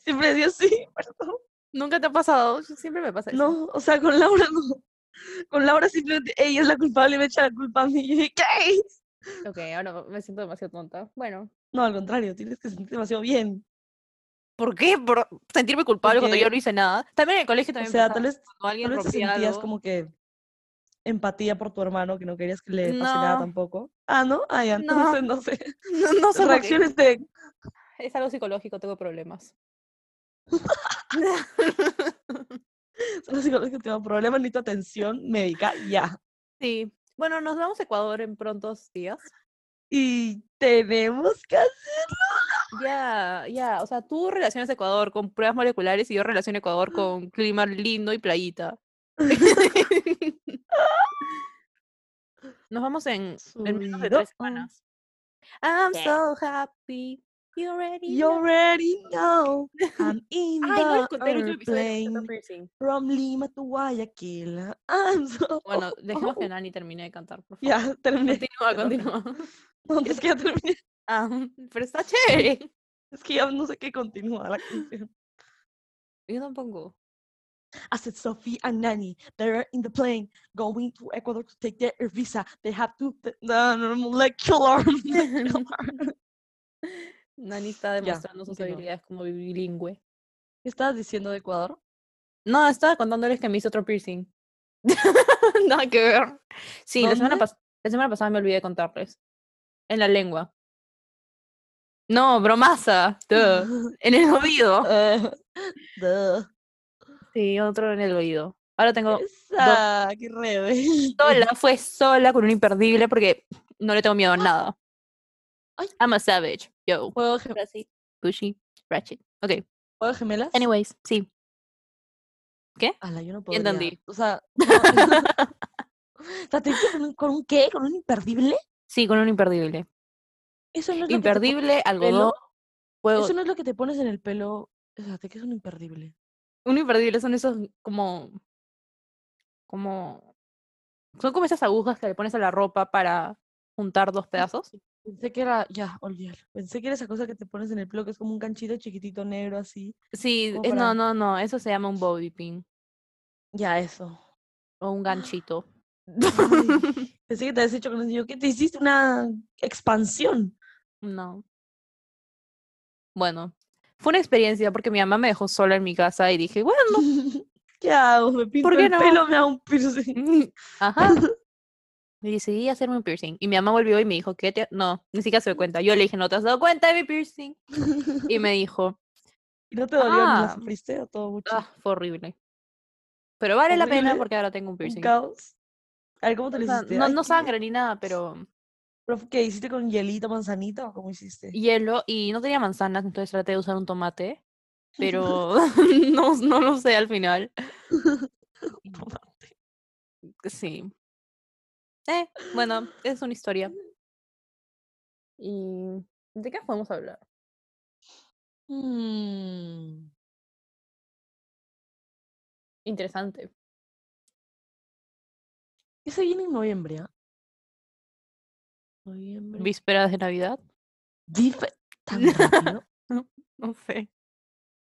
Siempre decía sí, perdón. ¿Nunca te ha pasado? Siempre me pasa eso. No, o sea, con Laura no. Con Laura simplemente ella es la culpable y me echa la culpa a mí. Y yo dije, ¿qué? Ok, ahora me siento demasiado tonta. Bueno, No, al contrario, tienes que sentirte demasiado bien. ¿por qué? Por sentirme culpable cuando yo no hice nada. También en el colegio O también sea, pasaba tal vez, cuando alguien tal vez sentías algo. como que empatía por tu hermano, que no querías que le pase nada No. tampoco. Ah, ¿no? Ah, ya, No. entonces no sé. No, no qué. Reacciones de... Es algo psicológico, tengo problemas. Que tengo problemas, necesito atención médica, ya. sí. Bueno, nos vamos a Ecuador en prontos días. Y tenemos que hacer... Ya, ya. O sea, tú relacionas Ecuador con pruebas moleculares y yo relaciono Ecuador con clima lindo y playita. Nos vamos en, en menos de tres semanas. I'm Yeah. so happy. You already You know. already know I'm in Ay, no les the conté el último episodio de airplane from Lima to Guayaquil. I'm so... Bueno, dejemos que Nani termine de cantar, por favor. Ya, terminé. Continúa, continúa. No, es que ya terminé. Ah, pero está chévere. Es que ya no sé qué continúa la canción. Yo tampoco. I said Sophie and Nani, they're in the plane going to Ecuador to take their visa. They have to the, the molecular. molecular. Nani está Ya, demostrando sus continúa. habilidades como bilingüe. ¿Qué estabas diciendo de Ecuador? No, estaba contándoles que me hice otro piercing. Nada que ver. Sí, la semana, ¿Dónde? pas- la semana pasada me olvidé de contarles. En la lengua. No, bromaza. duh, En el oído. Eh, duh. Sí, otro en el oído. Ahora tengo Esa, qué rebelde. sola, fue sola con un imperdible porque no le tengo miedo a nada. Ay. I'm a savage. Yo. ¿Juego, ge- Ahora sí. Pushy. Ratchet. Ok. juego gemelas? Anyways, sí. Ala, yo no podría. entendí. O sea, no, o sea, ¿te con un, con un qué? ¿Con un imperdible? Sí, con un imperdible. Eso no es Imperdible, algodón. Juego. Eso no es lo que te pones en el pelo. Espérate, ¿qué es un imperdible? Un imperdible son esos como. como. Son como esas agujas que le pones a la ropa para juntar dos pedazos. Pensé que era, ya, olvídalo. Pensé que era esa cosa que te pones en el pelo, que es como un ganchito chiquitito negro así. Sí, es- no, para- no, no. Eso se llama un bobby pin. Ya, eso. O un ganchito. Ay, pensé que te habías hecho con eso. ¿qué te hiciste? Una expansión. no. Bueno, fue una experiencia porque mi mamá me dejó sola en mi casa y dije, bueno, ¿Qué hago? Me pinto ¿Por qué el no? pelo, me hago un piercing. ajá. Y decidí hacerme un piercing. Y mi mamá volvió y me dijo, ¿qué te...? No, ni siquiera se dio cuenta. Yo le dije, ¿no te has dado cuenta de mi piercing? Y me dijo, ¿Y no te dolió Ah. sufriste o todo mucho? ah, fue horrible. Pero vale la pena porque ahora tengo un un piercing. caos. A ver, ¿cómo te lo hiciste? no, Ay, no qué- sangre ni nada, pero ¿Pero qué? ¿Hiciste con hielito, manzanita o cómo hiciste? hielo y no tenía manzanas, entonces traté de usar un tomate, pero no, no lo sé al final. Tomate. Sí. Eh, bueno, es una historia. ¿Y de qué podemos hablar? Mm, Interesante. ¿Qué se viene en noviembre? ah? Noviembre. Vísperas de Navidad. Dif- ¿Tan rápido? No sé.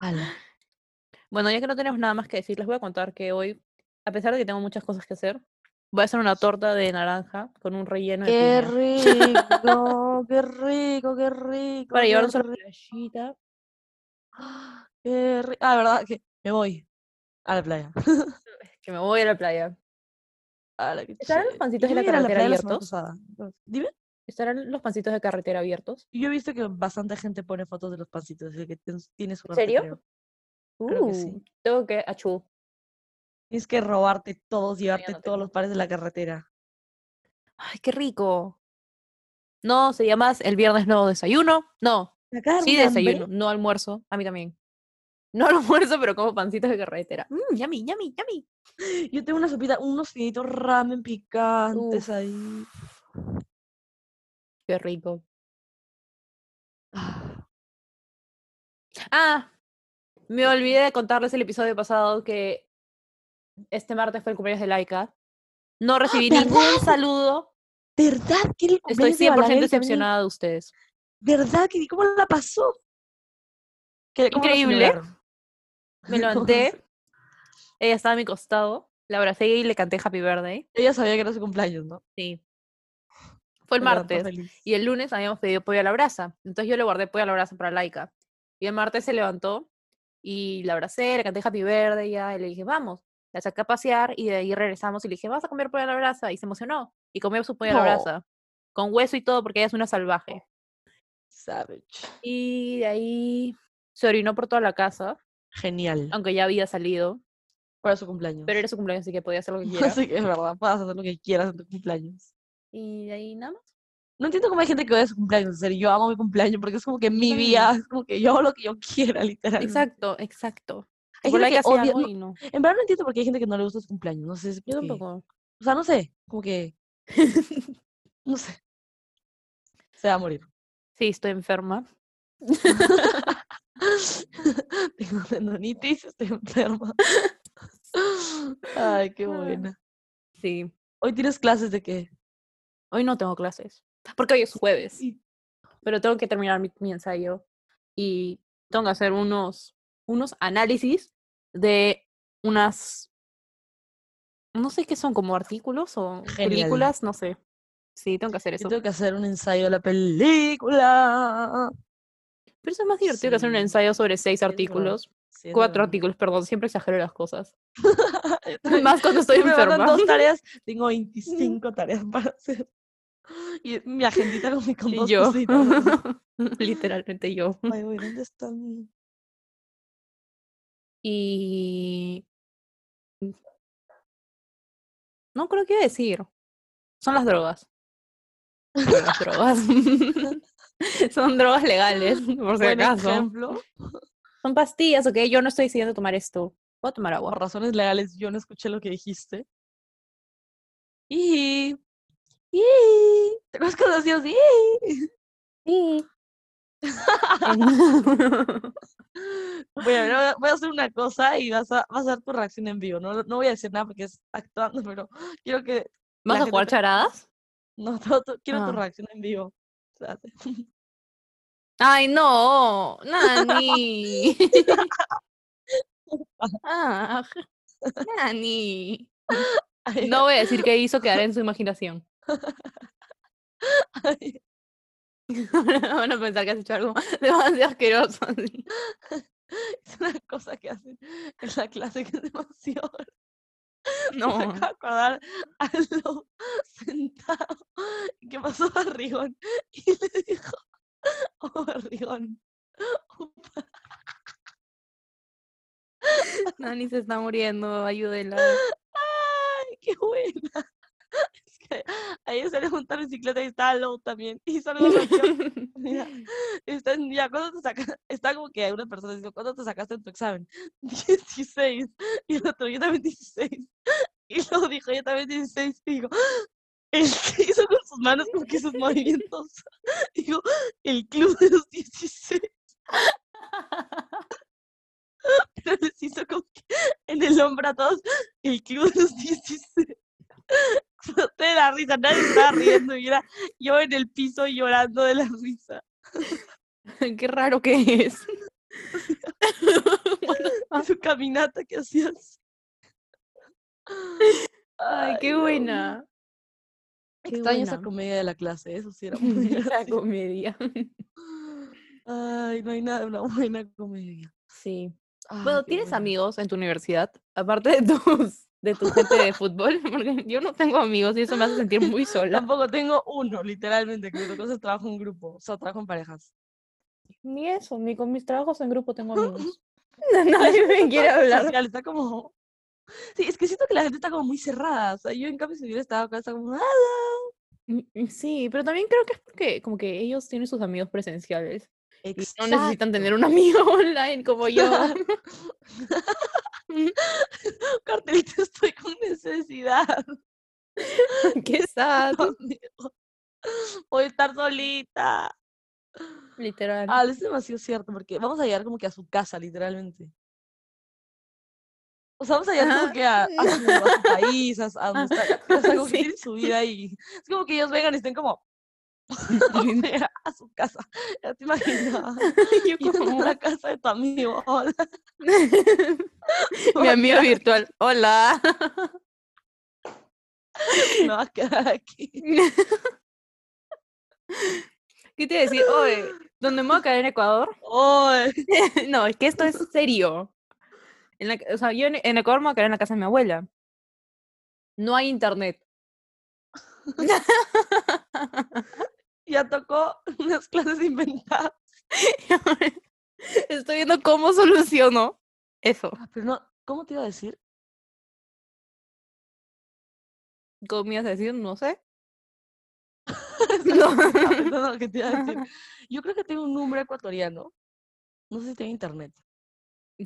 Ala. Bueno, ya que no tenemos nada más que decir, les voy a contar que hoy, a pesar de que tengo muchas cosas que hacer, voy a hacer una torta de naranja con un relleno de ¡Qué rico! ¡Qué rico! ¡Qué rico! Para llevarnos a la playita. ¡Ah, ¡Qué rico! Ah, ¿verdad? Que me voy a la playa. Que me voy a la playa. ¿Estarán los pancitos de la carretera la abiertos? Dime. ¿Estarán los pancitos de carretera abiertos? Yo he visto que bastante gente pone fotos de los pancitos, así que tienes- tienes ¿En serio? creo. Creo que sí. Uh, Tengo que achú. Tienes que robarte todos, llevarte todos los pares de la carretera. Ay, qué rico. No, se llama el viernes no desayuno. No, sí desayuno, no almuerzo. A mí también. No almuerzo, pero como pancitos de carretera. Mmm, yummy, yummy, yummy. Yo tengo una sopita, unos finitos ramen picantes Uf. ahí. Qué rico. Ah, Ah, me olvidé de contarles el episodio pasado que este martes fue el cumpleaños de Laika. No recibí ningún saludo. ¿Verdad que era el Estoy cumpleaños de 100% Balaguer también? decepcionada de ustedes. ¿Verdad que cómo la pasó? ¿Qué- Increíble. Me ¿Cómo levanté, ella estaba a mi costado, la abracé y le canté Happy Birthday. Ella sabía que era su cumpleaños, ¿no? Sí. Fue el levantó martes. Y el lunes habíamos pedido pollo a la brasa. Entonces yo le guardé pollo a la brasa para Laika. Y el martes se levantó y la abracé, le canté Happy Birthday ya, y le dije, vamos. La saqué a pasear y de ahí regresamos y le dije, vas a comer pollo a la brasa. Y se emocionó. Y comió su pollo a la No. brasa. Con hueso y todo porque ella es una salvaje. Savage. Y de ahí se orinó por toda la casa, Genial. aunque ya había salido. Para su cumpleaños. Pero era su cumpleaños, así que podía hacer lo que quiera. Así que es verdad, puedes hacer lo que quieras en tu cumpleaños. Y de ahí nada más. No entiendo cómo hay gente que odia su cumpleaños. En serio, yo amo mi cumpleaños porque es como que mi día, es como que yo hago lo que yo quiera, literalmente. Exacto, exacto. Hay gente que odia- no, y no. En verdad no entiendo por qué hay gente que no le gusta su cumpleaños. No sé Yo tampoco. O sea, no sé, como que, no sé. Se va a morir. Sí, estoy enferma. Tengo tendonitis, estoy enferma. Ay, qué buena. Sí. Hoy tienes clases de qué? Hoy no tengo clases. Porque hoy es jueves. Sí. Pero tengo que terminar mi, mi ensayo. Y tengo que hacer unos, unos análisis de unas. No sé qué son, como artículos o Genial. películas, no sé. Sí, tengo que hacer Yo eso. tengo que hacer un ensayo de la película. Pero eso es más divertido que hacer un Sí, ensayo sobre seis artículos. Sí, Cuatro artículos, perdón, siempre exagero las cosas. Más cuando estoy enferma. dos tareas, tengo 25 tareas para hacer. Y mi agendita con, mi- dos yo. Literalmente yo. Ay, güey, ¿dónde está mi...? Y. No creo que iba a decir. Son las drogas. Son las drogas. Son drogas legales, por si acaso. ejemplo. Son pastillas, ok. Yo no estoy decidiendo tomar esto. Voy a tomar Por agua. razones legales, yo no escuché lo que dijiste. Y... Y... ¿Te cuando decías y? Voy a, hacer una cosa y vas a, vas a dar tu reacción en vivo. No, no voy a decir nada porque es actuando, pero quiero que... ¿Vas a jugar gente- charadas? No, quiero tu Ah. reacción en vivo. Espérate. ¡Ay, no! ¡Nani! ah, ¡Nani! No voy a decir qué hizo, quedará en su imaginación. ay. Van a pensar que has hecho algo demasiado asqueroso. así. Es una cosa que hacen en la clase que es demasiado Me No. acabo de acordar a lo sentado que pasó Barrigón y le dijo, oh upa". Nani se está muriendo, ayúdenla. ¡ay, qué buena! Que ayer se le montar bicicleta y estaba low también y solo lo Mira, está ya, ¿cuándo te saca- Está como que una persona dice, ¿cuándo te sacaste en tu examen? 16. Y el otro, yo también 16. Y luego dijo, yo también 16. Y digo, el que hizo con sus manos como que sus movimientos. Digo, el club de los 16. Pero les hizo como que en el hombro a todos, el club de los 16. Exploté de la risa, nadie estaba riendo y era yo en el piso llorando de la risa. Qué raro que es. Y su caminata que hacías. Ay, qué buena. Qué Extraño esa buena. comedia de la clase, eso sí era muy La comedia. Ay, no hay nada de una buena comedia. Sí. Ay, Bueno, ¿tienes buena. amigos en tu universidad? Aparte de tus de tu gente de fútbol, porque yo no tengo amigos y eso me hace sentir muy sola. Tampoco tengo uno, literalmente, que tocó hacer trabajo en grupo, o sea, trabajo en parejas. Ni eso, ni con mis trabajos en grupo tengo amigos. Nadie me quiere hablar. Social, está como... Sí, es que siento que la gente está como muy cerrada. O sea, yo en cambio si hubiera estado acá, está como... "Ah, Mm, mm, Sí, pero también creo que es porque como que ellos tienen sus amigos presenciales y no necesitan tener un amigo online como yo. Cartelito, estoy con necesidad. Qué sad. Voy a estar solita. literal. Ah, es demasiado cierto, porque vamos a llegar como que a su casa, literalmente. O sea, vamos a llegar como que a, a su, a su país, a, a donde está, su vida y es como que ellos vengan y estén como a su casa. Ya te imaginas. Yo como a la casa de tu amigo. Hola. mi amigo virtual. Hola. Me va a quedar aquí. ¿Qué te iba a decir? Oye, ¿dónde me voy a caer en Ecuador? No, es que esto es serio. En la, o sea, yo en, en Ecuador me voy a quedar en la casa de mi abuela. No hay internet. Ya tocó unas clases inventadas. Estoy viendo cómo soluciono eso. Ah, Pero no, ¿cómo te iba a decir? ¿Cómo me ibas a decir? No sé. Estaba pensando lo que te iba a decir. Yo creo que tengo un número ecuatoriano. No sé si tengo internet.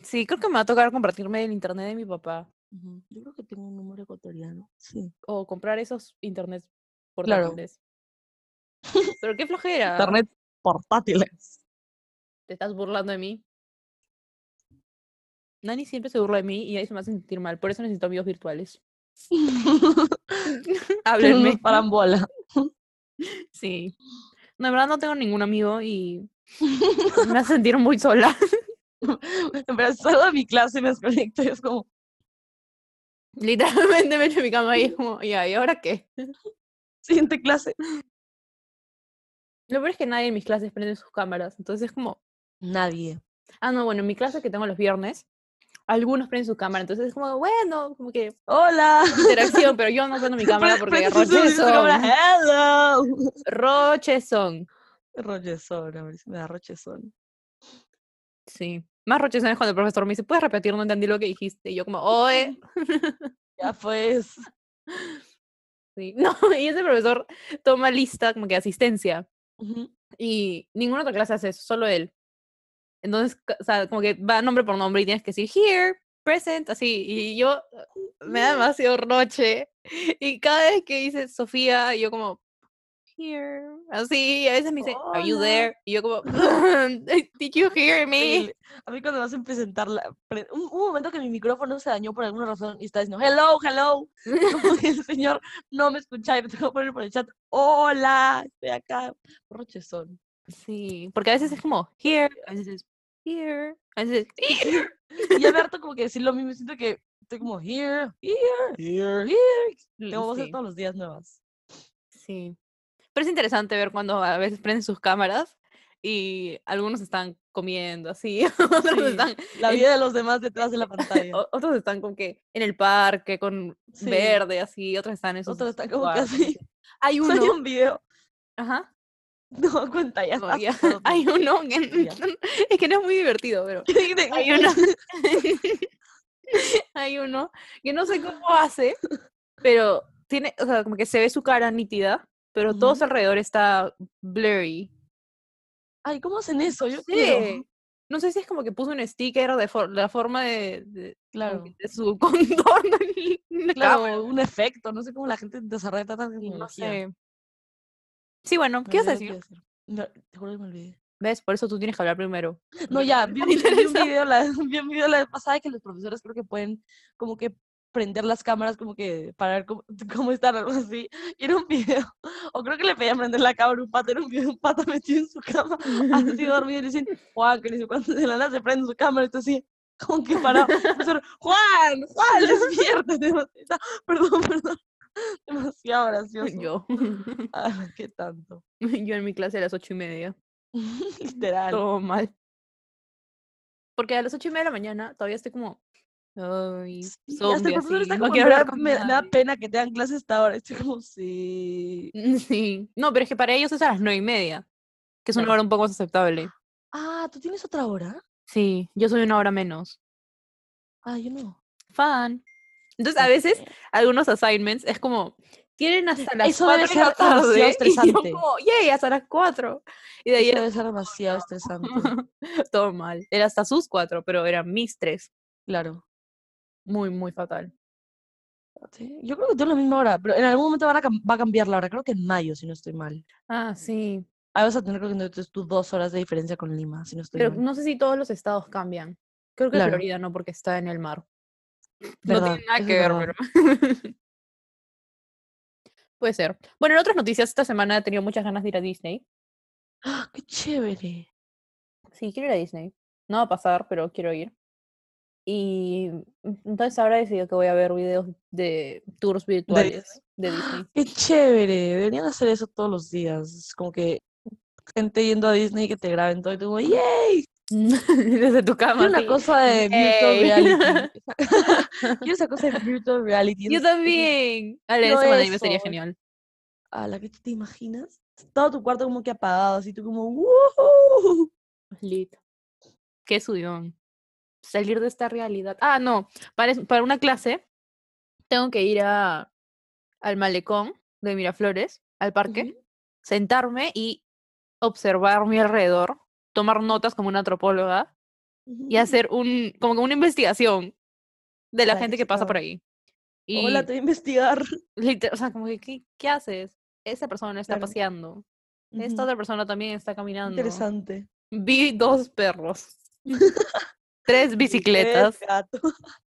Sí, creo que me va a tocar compartirme el internet de mi papá. Yo creo que tengo un número ecuatoriano. Sí. O comprar esos internets Claro. portátiles. Pero qué flojera. Internet portátiles. ¿Te estás burlando de mí? Nani siempre se burla de mí y ahí se me hace sentir mal. Por eso necesito amigos virtuales. Háblenme. Parambola. Sí. No, en verdad no tengo ningún amigo y me hace sentir muy sola. En verdad, salgo de mi clase y me desconecto y es como, Literalmente me echo en mi cama y es como, ¿y ahora qué? siguiente clase. Lo peor es que nadie en mis clases prende sus cámaras. Entonces es como, Nadie. ah, no, bueno, en mi clase que tengo los viernes, algunos prenden su cámara. Entonces es como, bueno, como que Hola. interacción, pero yo no prendo mi cámara porque prende su- su- roches su cámara, son. Hello. Roches son. Rochezón, a ver si me da rochezón. Sí. Más roches son es cuando el profesor me dice, ¿puedes repetir? No entendí lo que dijiste. Y yo como, oe. Ya pues. Sí. No, y ese profesor toma lista como que asistencia. Ujú. Y ninguna otra clase hace eso, solo él. Entonces, o sea, como que va nombre por nombre y tienes que decir here, present, así. Y yo me da demasiado roche. Y cada vez que dice Sofía, yo como here, así. A veces me dice, are you Hola. there? Y yo como, did you hear me? A mí cuando me hacen presentar la, un, un momento que mi micrófono se dañó por alguna razón y está diciendo hello, hello. El señor no me escucha y me tengo que poner por el chat. Hola, estoy acá. Rochezón. Sí, porque a veces es como here, a veces es here, a veces es here. Y ya me harto como que decir lo mismo. Siento que estoy como here, here, here, here. Tengo voces Sí, todos los días nuevas. sí. Pero es interesante ver cuando a veces prenden sus cámaras y algunos están comiendo así, otros Sí, están La en- vida de los demás detrás de la pantalla. otros están como que en el parque con Sí. verde así, otros están en sus Otros están como que así. Hay uno, Hay un video. ajá, No, cuenta, ya no, ya, hay uno que es que no es muy divertido, pero hay uno hay uno que no sé cómo hace, pero tiene, o sea, como que se ve su cara nítida, pero todo Ujú. su alrededor está blurry. Ay, ¿cómo hacen eso? Yo Sí. quiero. No sé si es como que puso un sticker de for- la forma de, Claro. de su contorno Claro, un efecto. No sé cómo la gente desarrolla tanta y No tecnología. sé. Sí, bueno, ¿qué vas a decir? No, te juro que me olvidé. ¿Ves? Por eso tú tienes que hablar primero. No, ya, vi un, vi un interesa. video la, vi un video la vez pasada que los profesores creo que pueden como que prender las cámaras como que para ver cómo, cómo están, algo así. Y era un video, o creo que le pedían prender la cámara a un pata, era un un pata metido en su cama, así dormido, y le dicen, Juan, que dice, cuando de la nada se prende su cámara, y así, como que parado, Juan, Juan, despiértate, perdón, perdón, demasiado gracioso. Yo. Ah, qué tanto, Yo en mi clase a las ocho y media. literal. Todo mal. Porque a las ocho y media de la mañana todavía estoy como. Ay, y hasta zombie el está no como, quiero me, da, hablar con me- me da nadie". pena que te dan clases hasta ahora. Estoy como, sí. Sí. No, pero es que para ellos es a las nueve y media. Que es una hora un poco más aceptable. Ah, ¿tú tienes otra hora? Sí, yo soy una hora menos. Ah, yo no. Fan. Entonces, a veces, algunos assignments es como. Tienen hasta las Eso debe 4 de la tarde. Y yo estresante. como, yay, hasta las 4. Y de ahí Eso era debe ser demasiado estresante. todo mal. Era hasta sus 4, pero eran mis 3. Claro. Muy, muy fatal. Sí, Yo creo que tengo la misma hora, pero en algún momento van a va a cambiar la hora. Creo que en mayo, si no estoy mal. Ah, sí. Ahí vas a tener, creo que entonces tú dos horas de diferencia con Lima, si no estoy Pero mal. no sé si todos los estados cambian. Creo que Claro. Florida no, porque está en el mar. Verdad, no tiene nada eso que ver, pero. Puede ser. Bueno, en otras noticias, esta semana he tenido muchas ganas de ir a Disney. ¡Ah, ¡Qué chévere! Sí, quiero ir a Disney. No va a pasar, pero quiero ir. Y mm, entonces ahora he decidido que voy a ver videos de tours virtuales de Disney. ¡Qué chévere! Deberían hacer eso todos los días. Es como que gente yendo a Disney que te graben todo y tú como, ¡yay! Desde tu cama. Quiero una sí. cosa de virtual reality. Quiero esa cosa de virtual reality. Yo también. Ale, quiero ese anime sería eso. genial. A la que tú te imaginas. Todo tu cuarto como que apagado, así tú como, ¡Woohoo! Lit. Qué subión. Salir de esta realidad. Ah, no. Para, para una clase tengo que ir a, al malecón de Miraflores, al parque, Ujú. sentarme y observar mi alrededor, tomar notas como una antropóloga y hacer un, como una investigación de la gente que pasa por ahí. Y, Hola, te voy a investigar. o sea, como que, ¿qué, qué haces? Esa persona está Claro. paseando. Esta Ujú. otra persona también está caminando. Interesante. Vi dos perros. Tres bicicletas. tres gatos.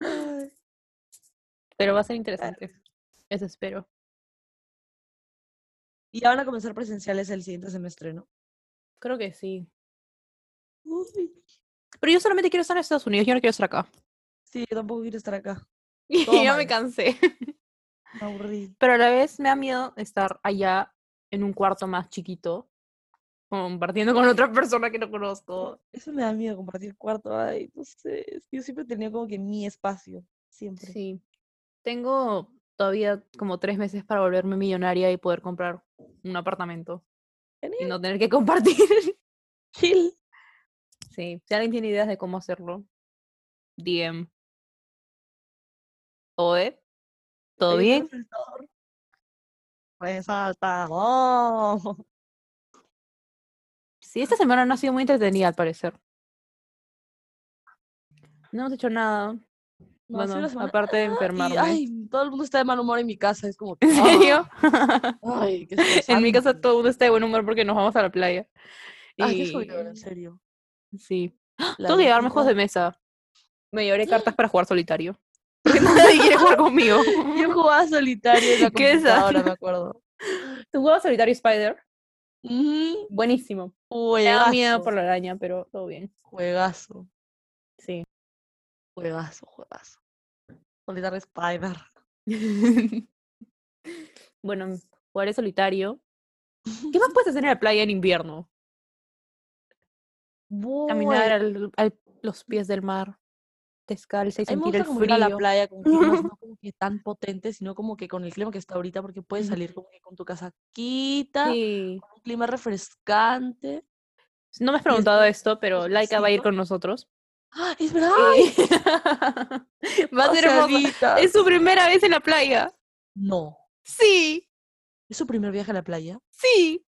Ay. Pero va a ser interesante. Eso espero. Y ya van a comenzar presenciales el siguiente semestre, ¿no? Creo que sí. Uy, Pero yo solamente quiero estar en Estados Unidos, yo no quiero estar acá. sí, yo tampoco quiero estar acá. Y Todo ya me cansé. Me aburrí. Pero a la vez me da miedo estar allá en un cuarto más chiquito, compartiendo con otra persona que no conozco. Eso me da miedo compartir cuarto. Ay, no sé. Yo siempre he tenido como que mi espacio. Siempre. Sí. Tengo todavía como tres meses para volverme millonaria y poder comprar un apartamento y Genial. no tener que compartir. Chill. Sí, si alguien tiene ideas de cómo hacerlo, DM. Oe, ¿todo bien? Resaltador. Sí, esta semana no ha sido muy entretenida al parecer. No hemos hecho nada. No, bueno, aparte de y, enfermarme. ay, todo el mundo está de mal humor en mi casa. Es como. ¿En serio? ah, Ay, qué en mi casa todo el mundo está de buen humor porque nos vamos a la playa. Ay, qué soñadora, en serio. sí. La Tengo que llevarme juegos de mesa. Me llevaré cartas para jugar solitario. Porque nadie quiere jugar conmigo. Yo jugaba solitario en la Qué computadora, sad. me acuerdo. ¿Tú jugabas solitario Spider? Buenísimo. Me da miedo Juegazo. por la araña, pero todo bien. Juegazo. Sí. Juegazo, juegazo. Solitario Spider. bueno, jugaré solitario. ¿Qué más puedes hacer en la playa en invierno? Caminar al, al- los pies del mar, descalza y sentir el como ir a la frío. playa con climas no como que tan potentes, sino como que con el clima que está ahorita, porque puedes salir como que con tu casaquita, Sí. con un clima refrescante. No me has preguntado esto, pero Laika va a ir con nosotros. ¡Ah, es verdad! Va a ser. Paseaditas. Es su primera vez en la playa. No. Sí, ¿Es su primer viaje a la playa? sí.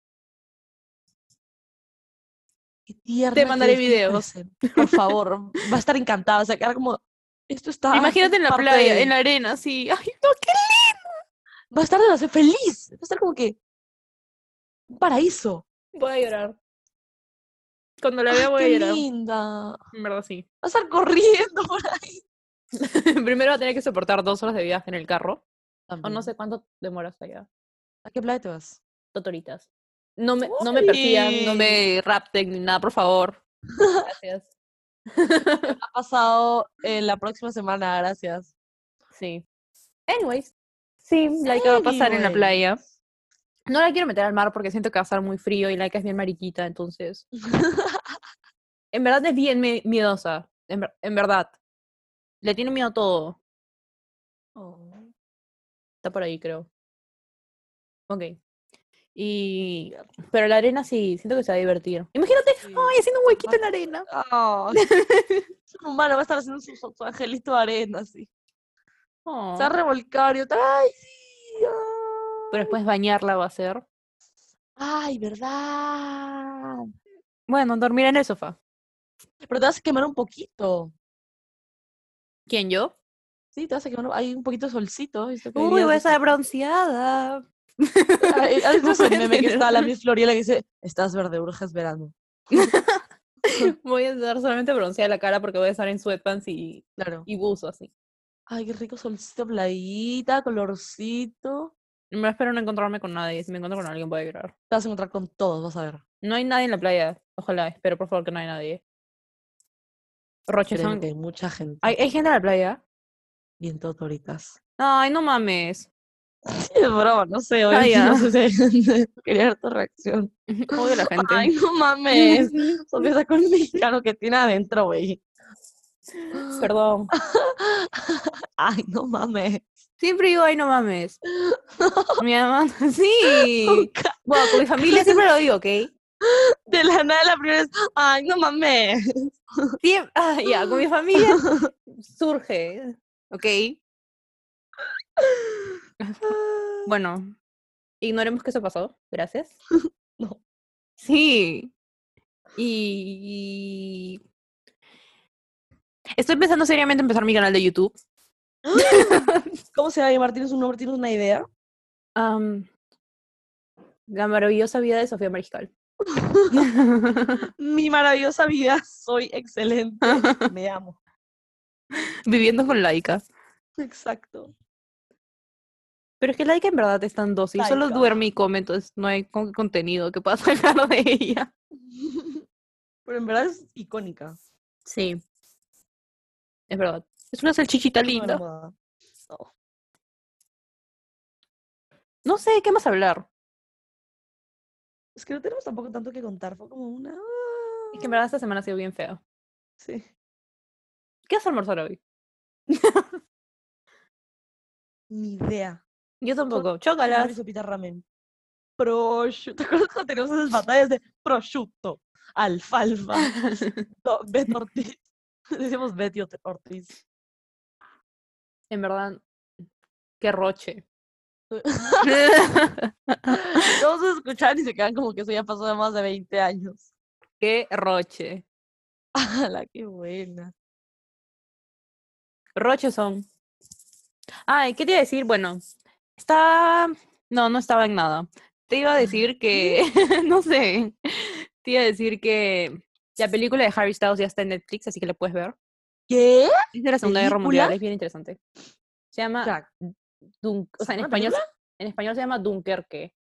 Qué tierna que mandaré qué videos. Por favor, va a estar encantada. O sea, quedar como, esto está. Imagínate en la playa, de- en la arena, sí. Ay, no, qué Va a estar demasiado feliz. Va a estar como que. Un paraíso. Voy a llorar. Cuando la Ay, vea voy a qué llorar. linda. Va En verdad, sí. a estar corriendo por ahí. Primero va a tener que soportar dos horas de viaje en el carro. O no sé cuánto demoras allá. ¿A qué playa te vas? Totoritas. No me, no me persigan, no me rapten ni nada, por favor. Gracias. Ha pasado en la próxima semana, gracias. Sí. Anyways. Sí, Laika va a pasar en la playa. No la quiero meter al mar porque siento que va a estar muy frío y Laika es bien mariquita, entonces. En verdad es bien miedosa. En, ver- en verdad. Le tiene miedo a todo. Oh. Está por ahí, creo. Ok. Y. Pero la arena sí, siento que se va a divertir. Imagínate, Sí. ay, haciendo un huequito en la arena. Ah, es un humano, va a estar haciendo su, su- angelito de arena, así. Oh. Se va a revolcar y otra, ¡ay, sí! ah". Pero después bañarla va a ser. ¡Ay, verdad! Bueno, dormir en el sofá. Pero te vas a quemar un poquito. ¿Quién yo? Sí, te vas a quemar. un- Hay un poquito de solcito. Uy, voy a estar bronceada. Ay, ¿Has visto ese Voy a meme que está la Miss Floriela que dice, estás verde, urges verano? Voy a estar solamente bronceada la cara porque voy a estar en sweatpants y, Claro. y buzo así. Ay, qué rico solcito, playita, colorcito. Me espero no encontrarme con nadie. Si me encuentro con alguien voy a llorar. Te vas a encontrar con todos, vas a ver. No hay nadie en la playa. Ojalá, espero por favor que no haya nadie. Roche, son- que hay mucha gente. ¿Hay, ¿Hay gente en la playa? Bien totoritas. Ay, no mames. Es broma, no sé, hoy ya. no sé. Quería ver tu reacción. Odio la gente. Ay, no mames. Sofía sacó el mexicano que tiene adentro, güey. Perdón. Ay, no mames. Siempre digo, ay, no mames. Mi mamá, sí. Bueno, con mi familia siempre lo digo, ¿ok? De la nada la primera es, ay, no mames. Siem- ah, ya, con mi familia surge, ¿ok? Bueno, ignoremos que eso pasó. Gracias. No. Sí. Y... Estoy pensando seriamente en empezar mi canal de YouTube. ¿Cómo se va a llamar? ¿Tienes un nombre? ¿Tienes una idea? La maravillosa vida de Sofía Mariscal. Mi maravillosa vida, soy excelente. Me amo. Viviendo con Laika. Exacto. Pero es que Laika en verdad es tan dócil. Solo duerme y come, entonces no hay con- contenido que pueda sacar de ella. Pero en verdad es icónica. Sí. Es verdad. Es una salchichita linda. moda. No sé, ¿qué más hablar? Es que no tenemos tampoco tanto que contar. Fue como una. Es que en verdad esta semana ha sido bien fea. Sí. ¿Qué vas a almorzar hoy? Ni idea. Yo tampoco. Chócalas. sopita ramen. Prosciutto. ¿Te acuerdas cuando teníamos esas batallas de prosciutto, alfalfa, do- Betty Ortiz? Decíamos Betty Ort- Ortiz. En verdad, qué roche. Todos se escuchan y se quedan como que eso ya pasó de más de 20 años. qué roche. ¡Hala, qué buena! Roches son. Ay, ¿qué te iba a decir? Bueno, está. No, no estaba en nada. Te iba a decir que. no sé. Te iba a decir que la película de Harry Styles ya está en Netflix, así que la puedes ver. ¿Qué? Es de la Segunda Guerra Mundial, es bien interesante. Se llama. Dun- o sea, en ¿Una español, en español se llama Dunkerque.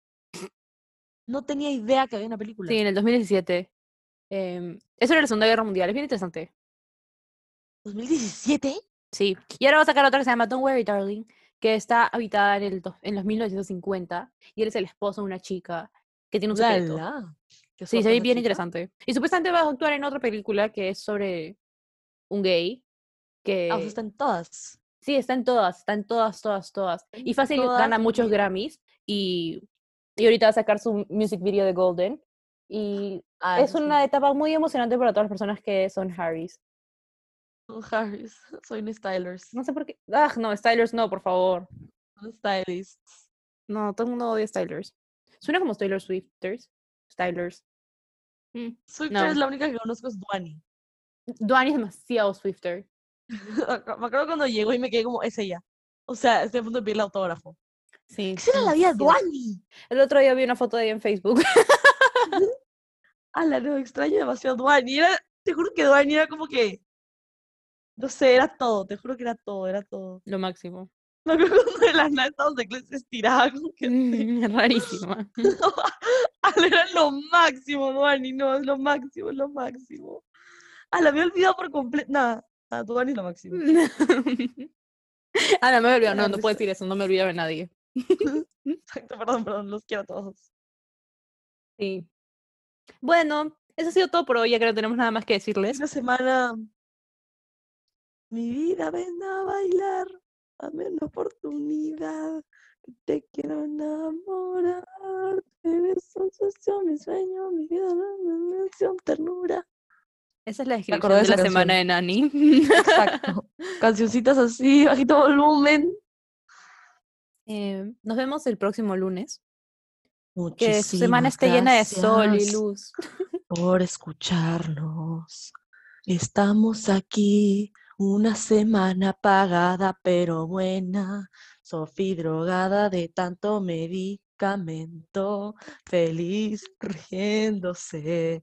No tenía idea que había una película. Sí, en el 2017. Em, eso era la Segunda Guerra Mundial, es bien interesante. ¿2017? Sí. Y ahora va a sacar otra que se llama Don't Worry, Darling, que está habitada en, el, en los 1950 y él es el esposo de una chica que tiene un secreto. Ulala, qué Sí, se ve bien chica. interesante. Y supuestamente va a actuar en otra película que es sobre un gay. Que Ah, o sea, está en todas. sí, está en todas, está en todas, todas, todas. Y fácil todas gana muchos. Grammys. Y, y ahorita va a sacar su music video de Golden. Y Ah, es sí. una etapa muy emocionante para todas las personas que son Harrys. Harris, soy un stylers. No sé por qué. Ah, no, Stylers no, por favor. Un stylist. No, todo el mundo odia Stylers. Suena como Taylor Swifters. Stylers. Mm. Swifter No. es la única que conozco es Duani. Duani es demasiado Swifter. me acuerdo cuando llegó y me quedé como, es ella. O sea, estoy a punto de pedirle autógrafo. Sí. ¿Qué será la vida de. Duani? El otro día vi una foto de ella en Facebook. Ala, no, extraño demasiado Duani. Era, te juro que Duani era como que, no sé, era todo, te juro que era todo, era todo. Lo máximo. Me acuerdo cuando de la nada estábamos en clase estirada, como que Mm, Rarísima. Ala, era lo máximo, Duani, no, es lo máximo, es lo máximo. Ala, me he olvidado por completo. Nada, nada, Duani es lo máximo. Ah, no me he olvidado. No, no puedo decir eso. No me olvido de nadie. Exacto, perdón, perdón, los quiero a todos. Sí. Bueno, eso ha sido todo por hoy. Ya que no tenemos nada más que decirles. Esta semana, mi vida, ven a bailar, dame una oportunidad, que te quiero enamorar, eres obsesión, mi sueño, mi vida, mi mención, ternura. Esa es la descripción de de la semana de Nani. Exacto. Cancioncitas así, bajito volumen. Eh, nos vemos el próximo lunes. Que Muchísimas su semana esté llena de sol y luz. por escucharnos. Estamos aquí una semana pagada pero buena. Sofí drogada de tanto medicamento, feliz riéndose.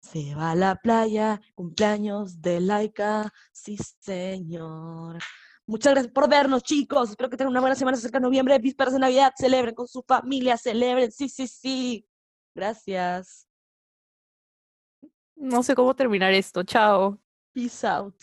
Se va a la playa, cumpleaños de Laika, sí señor. Muchas gracias por vernos, chicos. Espero que tengan una buena semana cerca de noviembre, vísperas de Navidad. Celebren con su familia, celebren. Sí, sí, sí. Gracias. No sé cómo terminar esto. Chao. Peace out.